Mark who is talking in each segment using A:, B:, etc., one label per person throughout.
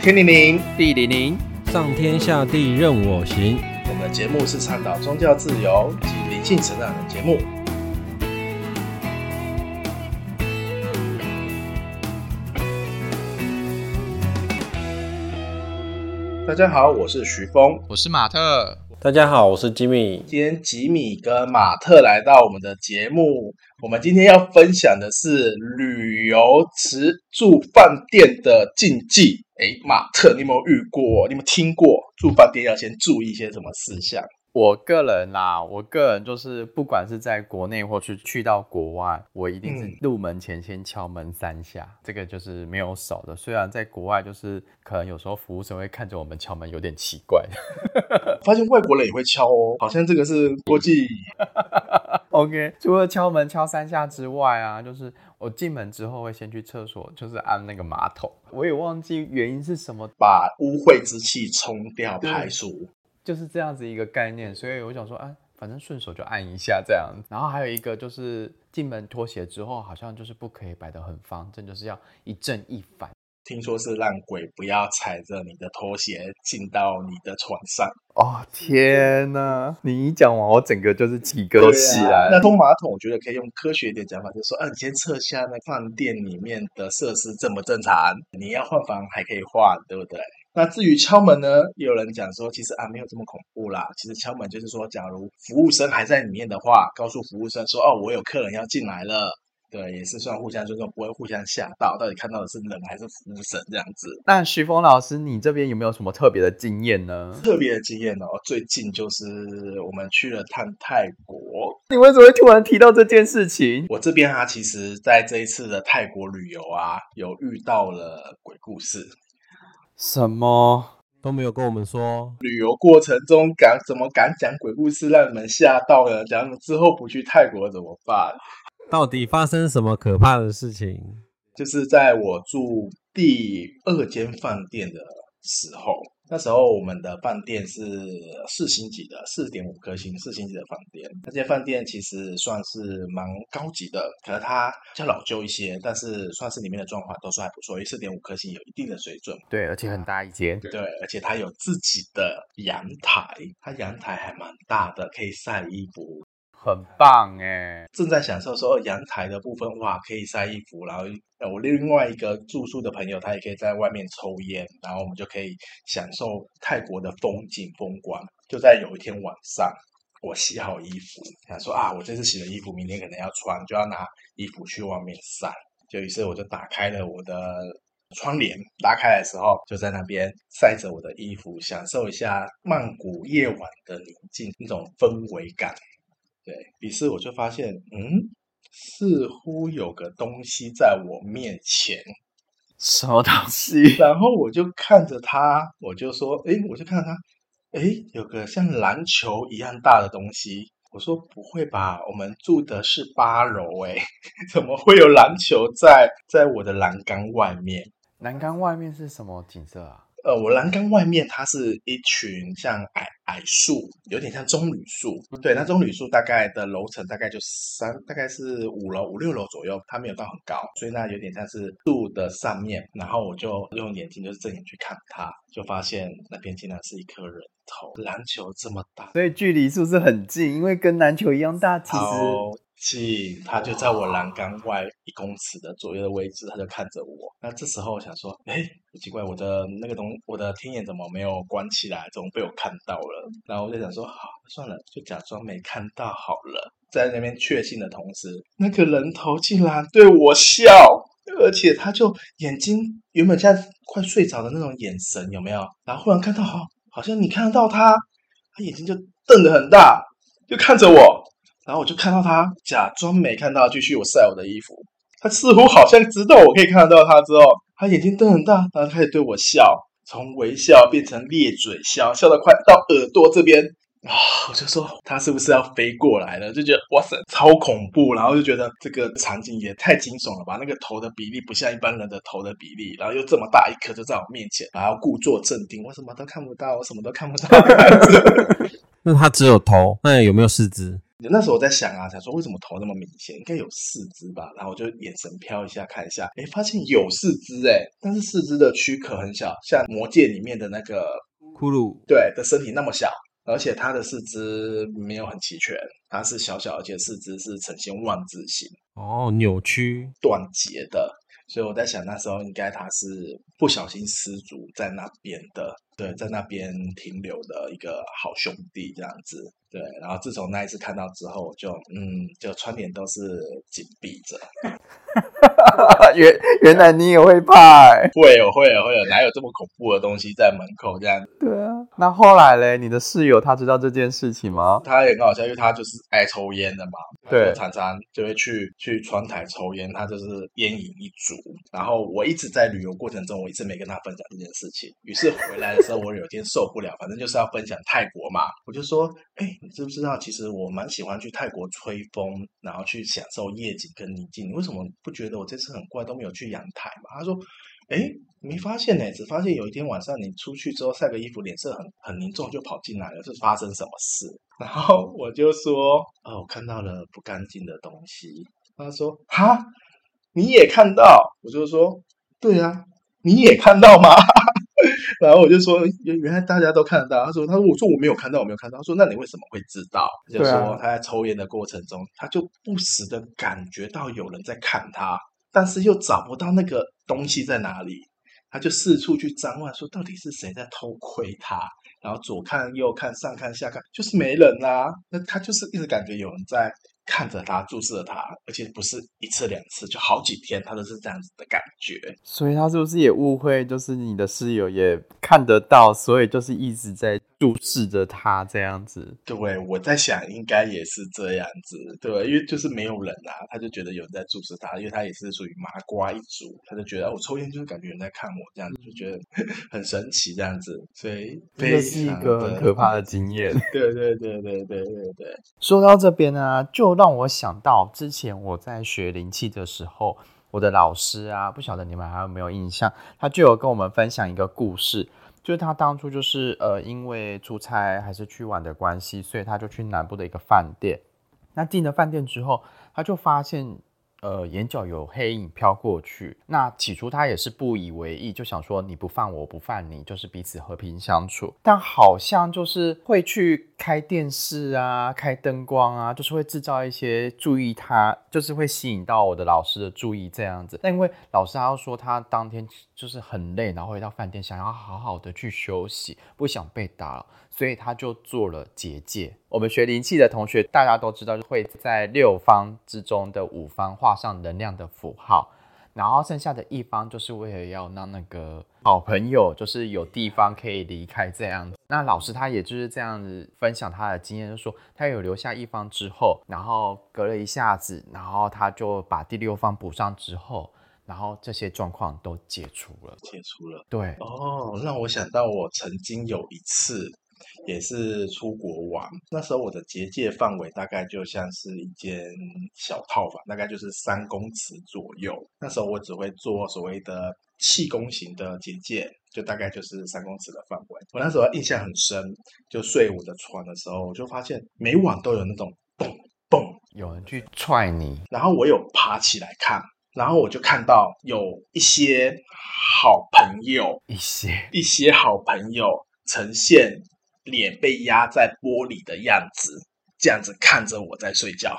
A: 天灵灵，
B: 地灵灵，
C: 上天下地任我行。
A: 我们的节目是倡导宗教自由及灵性成长的节目。大家好，我是徐峰，
B: 我是马特。
C: 大家好，我是吉米。
A: 今天吉米跟马特来到我们的节目。我们今天要分享的是旅游吃住饭店的禁忌。哎，马特，你有没有遇过？你有没有听过住饭店要先注意一些什么事项？
B: 我个人啦，我个人就是不管是在国内或是去到国外，我一定是入门前先敲门三下，嗯、这个就是没有少的。虽然在国外，就是可能有时候服务生会看着我们敲门有点奇怪，
A: 发现外国人也会敲哦，好像这个是国际。
B: OK，除了敲门敲三下之外啊，就是我进门之后会先去厕所，就是按那个马桶，我也忘记原因是什么，
A: 把污秽之气冲掉排除。
B: 就是这样子一个概念，所以我想说，啊，反正顺手就按一下这样。然后还有一个就是进门脱鞋之后，好像就是不可以摆得很方正，就是要一正一反。
A: 听说是让鬼不要踩着你的拖鞋进到你的床上。
B: 哦天哪！你一讲完，我整个就是起疙瘩起来。
A: 那通马桶，我觉得可以用科学一点讲法，就是说，啊，你先测下那饭店里面的设施正不正常？你要换房还可以换，对不对？那至于敲门呢，也有人讲说，其实啊没有这么恐怖啦。其实敲门就是说，假如服务生还在里面的话，告诉服务生说，哦，我有客人要进来了。对，也是算互相尊重，不会互相吓到。到底看到的是人还是服务生这样子？
B: 那徐峰老师，你这边有没有什么特别的经验呢？
A: 特别的经验哦，最近就是我们去了趟泰国。
B: 你为什么会突然提到这件事情？
A: 我这边啊，其实在这一次的泰国旅游啊，有遇到了鬼故事。
B: 什么
C: 都没有跟我们说，
A: 旅游过程中敢怎么敢讲鬼故事让你们吓到呢？讲之后不去泰国怎么办？
C: 到底发生什么可怕的事情？
A: 就是在我住第二间饭店的时候。那时候我们的饭店是四星级的，四点五颗星，四星级的饭店。那间饭店其实算是蛮高级的，可能它比较老旧一些，但是算是里面的装潢都算还不错，因为四点五颗星有一定的水准。
B: 对，而且很大一间。
A: 对，而且它有自己的阳台，它阳台还蛮大的，可以晒衣服。
B: 很棒哎！
A: 正在享受说阳台的部分，哇，可以晒衣服。然后我另外一个住宿的朋友，他也可以在外面抽烟，然后我们就可以享受泰国的风景风光。就在有一天晚上，我洗好衣服，想说啊，我这次洗的衣服，明天可能要穿，就要拿衣服去外面晒。就于是我就打开了我的窗帘，拉开的时候，就在那边晒着我的衣服，享受一下曼谷夜晚的宁静，那种氛围感。对，于是我就发现，嗯，似乎有个东西在我面前。
B: 什么东西？
A: 然后我就看着他，我就说，哎，我就看着它，哎，有个像篮球一样大的东西。我说不会吧，我们住的是八楼，哎，怎么会有篮球在在我的栏杆外面？
B: 栏杆外面是什么景色啊？
A: 呃，我栏杆外面它是一群像矮矮树，有点像棕榈树。对，那棕榈树大概的楼层大概就三，大概是五楼五六楼左右，它没有到很高，所以那有点像是树的上面。然后我就用眼睛就是正眼去看它，就发现那边竟然是一颗人头，篮球这么大，
B: 所以距离是不是很近？因为跟篮球一样大，其实。
A: 是，他就在我栏杆外一公尺的左右的位置，他就看着我。那这时候我想说，哎，奇怪，我的那个东，我的天眼怎么没有关起来？怎么被我看到了？然后我就想说，好，算了，就假装没看到好了。在那边确信的同时，那个人头竟然对我笑，而且他就眼睛原本像快睡着的那种眼神，有没有？然后忽然看到，好，好像你看得到他，他眼睛就瞪得很大，就看着我。然后我就看到他假装没看到，继续我晒我的衣服。他似乎好像知道我可以看得到他之后，他眼睛瞪很大，然后开始对我笑，从微笑变成咧嘴笑，笑得快到耳朵这边啊！我就说他是不是要飞过来了？就觉得哇塞，超恐怖！然后就觉得这个场景也太惊悚了吧？那个头的比例不像一般人的头的比例，然后又这么大一颗就在我面前，然后故作镇定，我什么都看不到，我什么都看不到。
C: 那他只有头，那有没有四肢？
A: 那时候我在想啊，想说为什么头那么明显，应该有四肢吧？然后我就眼神飘一下看一下，哎，发现有四肢哎，但是四肢的躯壳很小，像魔界里面的那个
C: 骷髅，
A: 对的身体那么小，而且它的四肢没有很齐全，它是小小，而且四肢是呈现万字形，
C: 哦，扭曲
A: 断节的。所以我在想，那时候应该他是不小心失足在那边的，对，在那边停留的一个好兄弟这样子，对。然后自从那一次看到之后，就嗯，就窗帘都是紧闭着。
B: 原原来你也会怕、欸？
A: 会有会有会有，哪有这么恐怖的东西在门口这样？
B: 对啊。那后来嘞，你的室友他知道这件事情吗？
A: 他也很好笑，因为他就是爱抽烟的嘛，
B: 对，
A: 常常就会去去窗台抽烟，他就是烟瘾一族。然后我一直在旅游过程中，我一直没跟他分享这件事情。于是回来的时候，我有一天受不了，反正就是要分享泰国嘛，我就说：“哎，你知不知道？其实我蛮喜欢去泰国吹风，然后去享受夜景跟宁静。你为什么不觉得我这次很怪都没有去阳台嘛？”他说。哎，没发现呢，只发现有一天晚上你出去之后晒个衣服，脸色很很凝重，就跑进来了，是发生什么事？然后我就说，哦，我看到了不干净的东西。他说，哈，你也看到？我就说，对啊，你也看到吗？然后我就说，原原来大家都看得到。他说，他说，我说我没有看到，我没有看到。他说，那你为什么会知道？就说他在抽烟的过程中，他就不时的感觉到有人在看他。但是又找不到那个东西在哪里，他就四处去张望，说到底是谁在偷窥他？然后左看右看，上看下看，就是没人啊。那他就是一直感觉有人在。看着他，注视着他，而且不是一次两次，就好几天，他都是这样子的感觉。
B: 所以他是不是也误会，就是你的室友也看得到，所以就是一直在注视着他这样子？
A: 对，我在想应该也是这样子，对，因为就是没有人啊，他就觉得有人在注视他，因为他也是属于麻瓜一族，他就觉得我抽烟就是感觉有人在看我这样子，就觉得很神奇这样子，所以
B: 这是一个很可怕的经验。
A: 对对对对对对对。
B: 说到这边呢、啊，就。让我想到之前我在学灵气的时候，我的老师啊，不晓得你们还有没有印象，他就有跟我们分享一个故事，就是他当初就是呃，因为出差还是去玩的关系，所以他就去南部的一个饭店。那进了饭店之后，他就发现。呃，眼角有黑影飘过去。那起初他也是不以为意，就想说你不犯我，我不犯你，就是彼此和平相处。但好像就是会去开电视啊，开灯光啊，就是会制造一些注意他，就是会吸引到我的老师的注意这样子。但因为老师他说他当天就是很累，然后回到饭店想要好好的去休息，不想被打扰。所以他就做了结界。我们学灵气的同学，大家都知道，会在六方之中的五方画上能量的符号，然后剩下的一方就是为了要让那个好朋友，就是有地方可以离开这样子。那老师他也就是这样子分享他的经验，就说他有留下一方之后，然后隔了一下子，然后他就把第六方补上之后，然后这些状况都解除了，
A: 解除了。
B: 对，
A: 哦，让我想到我曾经有一次。也是出国玩，那时候我的结界范围大概就像是一间小套房，大概就是三公尺左右。那时候我只会做所谓的气功型的结界，就大概就是三公尺的范围。我那时候印象很深，就睡我的床的时候，我就发现每晚都有那种嘣嘣，
B: 有人去踹你。
A: 然后我有爬起来看，然后我就看到有一些好朋友，
B: 一些
A: 一些好朋友呈现。脸被压在玻璃的样子，这样子看着我在睡觉。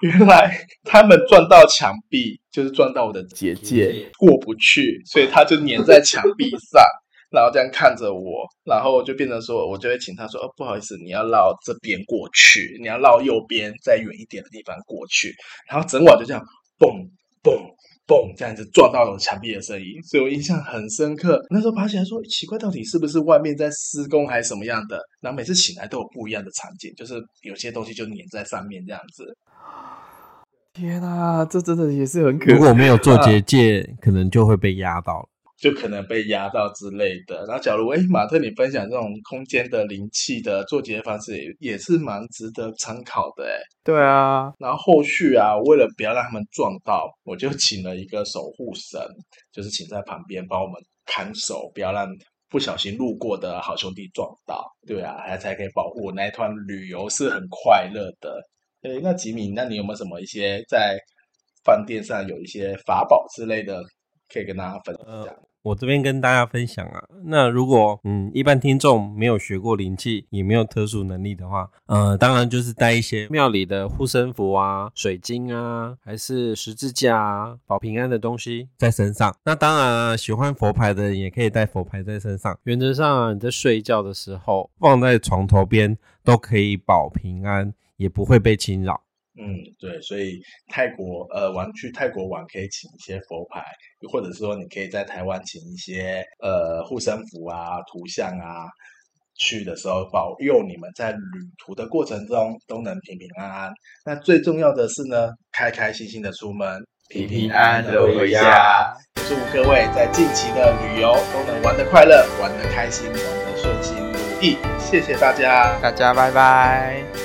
A: 原来他们撞到墙壁，就是撞到我的结界过不去，所以他就粘在墙壁上，然后这样看着我，然后就变成说，我就会请他说：“哦，不好意思，你要绕这边过去，你要绕右边再远一点的地方过去。”然后整晚就这样蹦蹦。嘣，这样子撞到了墙壁的声音，所以我印象很深刻。那时候爬起来说奇怪，到底是不是外面在施工还是什么样的？然后每次醒来都有不一样的场景，就是有些东西就粘在上面这样子。
B: 天啊，这真的也是很可怕。
C: 如果没有做结界，啊、可能就会被压到。
A: 就可能被压到之类的。然后，假如哎，马特，你分享这种空间的灵气的做结方式也，也是蛮值得参考的。哎，
B: 对啊。
A: 然后后续啊，为了不要让他们撞到，我就请了一个守护神，就是请在旁边帮我们看守，不要让不小心路过的好兄弟撞到。对啊，还才可以保护我那一段旅游是很快乐的。诶，那吉米，那你有没有什么一些在饭店上有一些法宝之类的，可以跟大家分享？
C: 呃我这边跟大家分享啊，那如果嗯一般听众没有学过灵气，也没有特殊能力的话，呃，当然就是带一些庙里的护身符啊、水晶啊，还是十字架啊，保平安的东西在身上。那当然啊，喜欢佛牌的人也可以带佛牌在身上。原则上啊，你在睡觉的时候放在床头边都可以保平安，也不会被侵扰。
A: 嗯，对，所以泰国呃玩去泰国玩可以请一些佛牌，或者说你可以在台湾请一些呃护身符啊、图像啊，去的时候保佑你们在旅途的过程中都能平平安安。那最重要的是呢，开开心心的出门，平平安安的回家。祝各位在近期的旅游都能玩得快乐、玩得开心、玩得顺心如意。谢谢大家，
B: 大家拜拜。